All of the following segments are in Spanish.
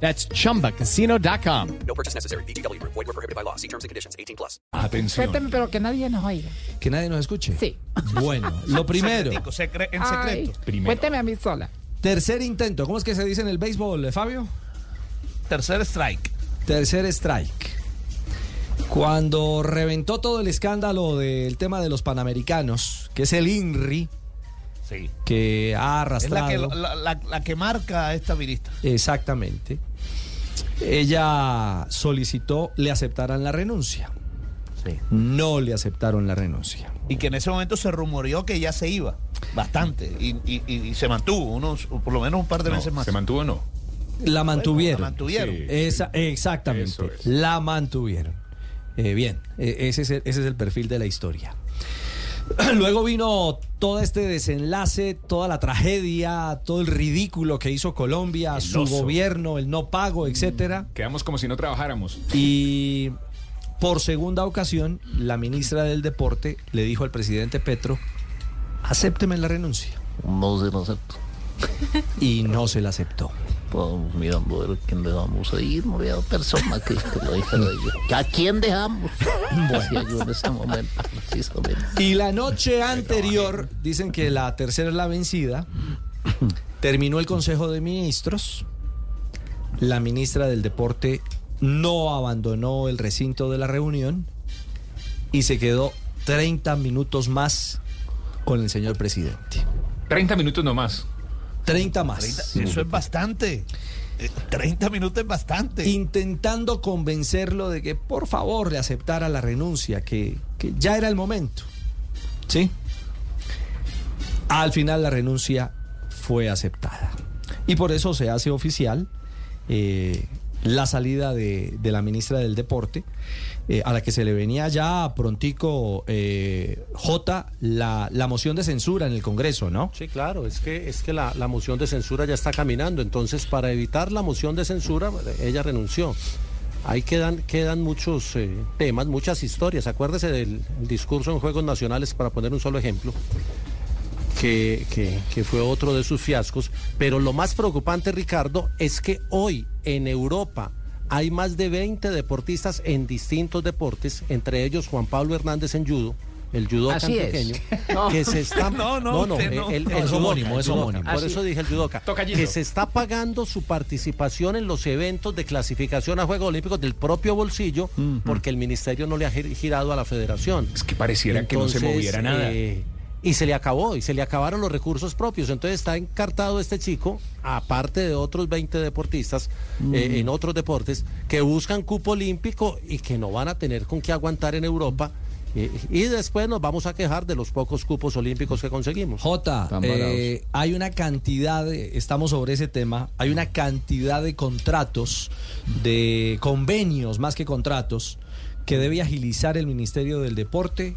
That's chumbacasino.com. No purchase necessary. BGW. Void were prohibited by law. See terms and conditions. 18 plus. Atención. Cuénteme, pero que nadie nos oiga. Que nadie nos escuche. Sí. Bueno, lo primero, en Ay, secreto. Primero. Cuénteme a mí sola. tercer intento. ¿Cómo es que se dice en el béisbol, eh, Fabio? Tercer strike. Tercer strike. Cuando reventó todo el escándalo del tema de los panamericanos, que es el INRI, Sí. que ha Es la arrastrado. que, la, la- la que marca a esta virista. Exactamente. Ella solicitó le aceptaran la renuncia. Sí. No le aceptaron la renuncia. Y que en ese momento se rumoreó que ya se iba. Bastante. Y, y- y- y se mantuvo, unos, por lo menos un par de meses más. ¿Se mantuvo o no? La mantuvieron. la mantuvieron. Sí. Esa- exactamente. Es. La mantuvieron. Eh, bien, eh, ese, es el, ese es el perfil de la historia. Luego vino todo este desenlace, toda la tragedia, todo el ridículo que hizo Colombia, El su oso. gobierno, el no pago, etcétera. Quedamos como si no trabajáramos. Y por segunda ocasión, la ministra del Deporte le dijo al presidente Petro, acépteme la renuncia. No se lo acepto. Y no se la aceptó. Estamos mirando a ver quién le damos a ir. No había persona que, que lo dijera yo. ¿A quién dejamos? Yo en ese momento, precisamente. Y la noche anterior, dicen que la tercera es la vencida, terminó el Consejo de Ministros, la ministra del Deporte no abandonó el recinto de la reunión y se quedó 30 minutos más con el señor presidente. 30 minutos nomás. 30 más. Eso es bastante. Eh, 30 minutos es bastante. Intentando convencerlo de que por favor le aceptara la renuncia, que, que ya era el momento. ¿Sí? Al final la renuncia fue aceptada. Y por eso se hace oficial eh, la salida de, de la ministra del Deporte, eh, a la que se le venía ya prontico eh, J la, la moción de censura en el Congreso, ¿no? Sí, claro, es que, es que la, la moción de censura ya está caminando, entonces para evitar la moción de censura, ella renunció. Ahí quedan, quedan muchos eh, temas, muchas historias. Acuérdese del discurso en Juegos Nacionales, para poner un solo ejemplo, que, que- que fue otro de sus fiascos. Pero lo más preocupante, Ricardo, es que hoy en Europa hay más de 20 deportistas en distintos deportes, entre ellos Juan Pablo Hernández en judo, el judoka Así es. antioqueño, que se está... No, no, el- no. el- No, el es homónimo, el es homónimo. Por eso dije el judoka. Que se está pagando su participación en los eventos de clasificación a Juegos Olímpicos del propio bolsillo porque el ministerio no le ha gir- girado a la federación. Es que pareciera que no se moviera nada. eh, y se le acabó, y se le acabaron los recursos propios. Entonces está encartado este chico, aparte de otros 20 deportistas eh, en otros deportes, que buscan cupo olímpico y que no van a tener con qué aguantar en Europa. Eh, y después nos vamos a quejar de los pocos cupos olímpicos que conseguimos. Jota, eh, hay una cantidad, de- estamos sobre ese tema, hay una cantidad de contratos, de convenios más que contratos, que debe agilizar el Ministerio del Deporte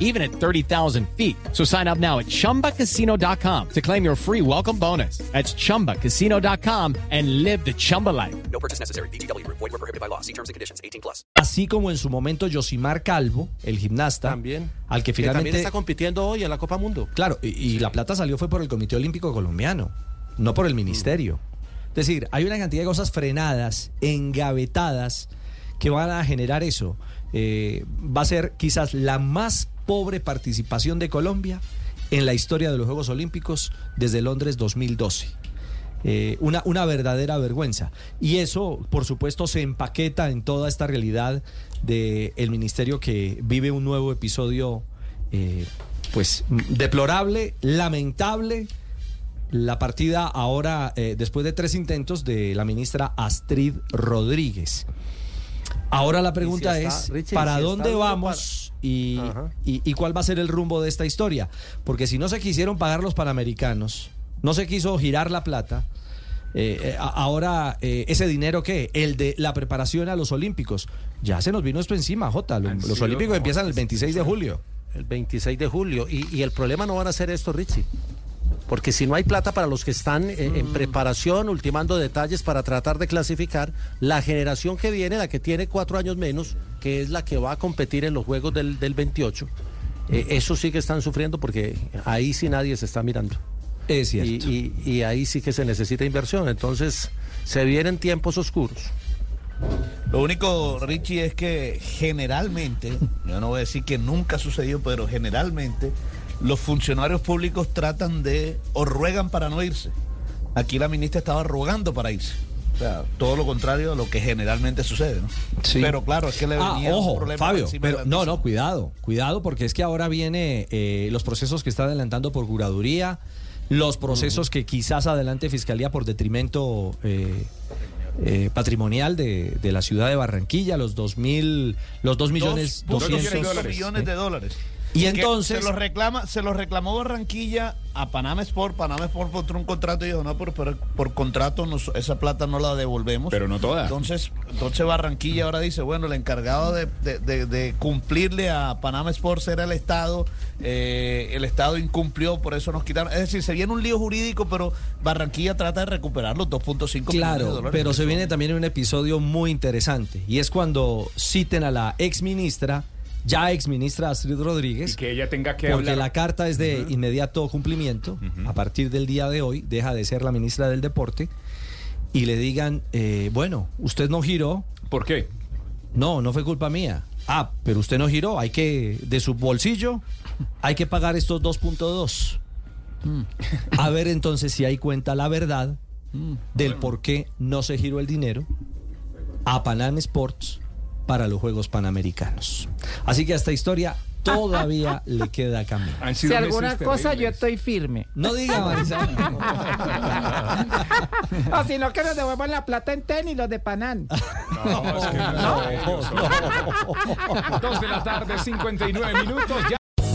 even at 30,000 feet. So sign up now at chumbacasino.com to claim your free welcome bonus. That's chumbacasino.com and live the Chumba life. No purchase necessary. BGW. Void were prohibited by law. See terms and conditions. 18 plus. así como en su momento Josimar Calvo, el gimnasta, También. al que Que también finalmente... está compitiendo hoy en la Copa Mundo. Claro, y, y la plata salió fue por el Comité Olímpico Colombiano, no por el ministerio. Es decir, hay una cantidad de cosas frenadas, engavetadas, que van a generar eso. Eh, va a ser quizás la más pobre participación de Colombia en la historia de los Juegos Olímpicos desde Londres 2012. Eh, una, una verdadera vergüenza. Y eso, por supuesto, se empaqueta en toda esta realidad del ministerio que vive un nuevo episodio eh, pues deplorable, lamentable la partida ahora, eh, después de tres intentos de la ministra Astrid Rodríguez. Ahora la pregunta está- es, Richie, ¿para si dónde vamos y, y- y cuál va a ser el rumbo de esta historia? Porque si no se quisieron pagar los panamericanos, no se quiso girar la plata, eh, eh, ahora eh, ese dinero qué, el de la preparación a los Olímpicos, ya se nos vino esto encima, Jota. Los Olímpicos empiezan el 26 de julio. El 26 de julio. Y, y el problema no van a ser esto, Richie. Porque si no hay plata para los que están eh, en preparación, ultimando detalles para tratar de clasificar, la generación que viene, la que tiene cuatro años menos, que es la que va a competir en los Juegos del, del 28, eh, eso sí que están sufriendo porque ahí sí nadie se está mirando. Es Y, cierto. y- y ahí sí que se necesita inversión. Entonces, se vienen tiempos oscuros. Lo único, Richie, es que generalmente, yo no voy a decir que nunca sucedió, pero generalmente los funcionarios públicos tratan de o ruegan para no irse. Aquí la ministra estaba rogando para irse. O sea, todo lo contrario a lo que generalmente sucede, ¿no? Sí. Pero claro, es que le Ah, venía un ojo, problema Fabio, pero de no, no, cuidado, cuidado, porque es que ahora viene eh, los procesos que está adelantando por curaduría, los procesos que quizás adelante Fiscalía por detrimento eh, eh, patrimonial de, de la ciudad de Barranquilla, los dos mil, los dos millones Dos punto doscientos. cinco dólares. millones de dólares. Y entonces- se los reclama, se los reclamó Barranquilla a Panama Sport, Panama Sport por un contrato y dijo, no, por, por, por contrato nos- esa plata no la devolvemos. Pero no toda. Entonces, entonces Barranquilla ahora dice, bueno, el encargado de, de- de- de cumplirle a Panama Sports era el Estado, eh, el Estado incumplió, por eso nos quitaron. Es decir, se viene un lío jurídico, pero Barranquilla trata de recuperar los 2.5 millones de Claro, dólares. pero se viene también un episodio muy interesante y es cuando citen a la ex ministra, ya ex ministra Astrid Rodríguez, Y que ella tenga que porque hablar. la carta es de inmediato cumplimiento. A partir del día de hoy deja de ser la ministra del Deporte y le digan, eh, bueno, usted no giró, ¿Por qué? no, no fue culpa mía. Ah, pero usted no giró, hay que, de su bolsillo, hay que pagar estos 2.2. A ver entonces si hay cuenta la verdad del por qué no se giró el dinero a Panam Sports para los Juegos Panamericanos. Así que a esta historia todavía le queda camino. Si alguna cosa, yo estoy firme. No diga, Marisol. O si no, que nos devuelvan la plata en tenis, los de Panán. No, es que no, serio. Dos de la tarde, 59 minutos. Ya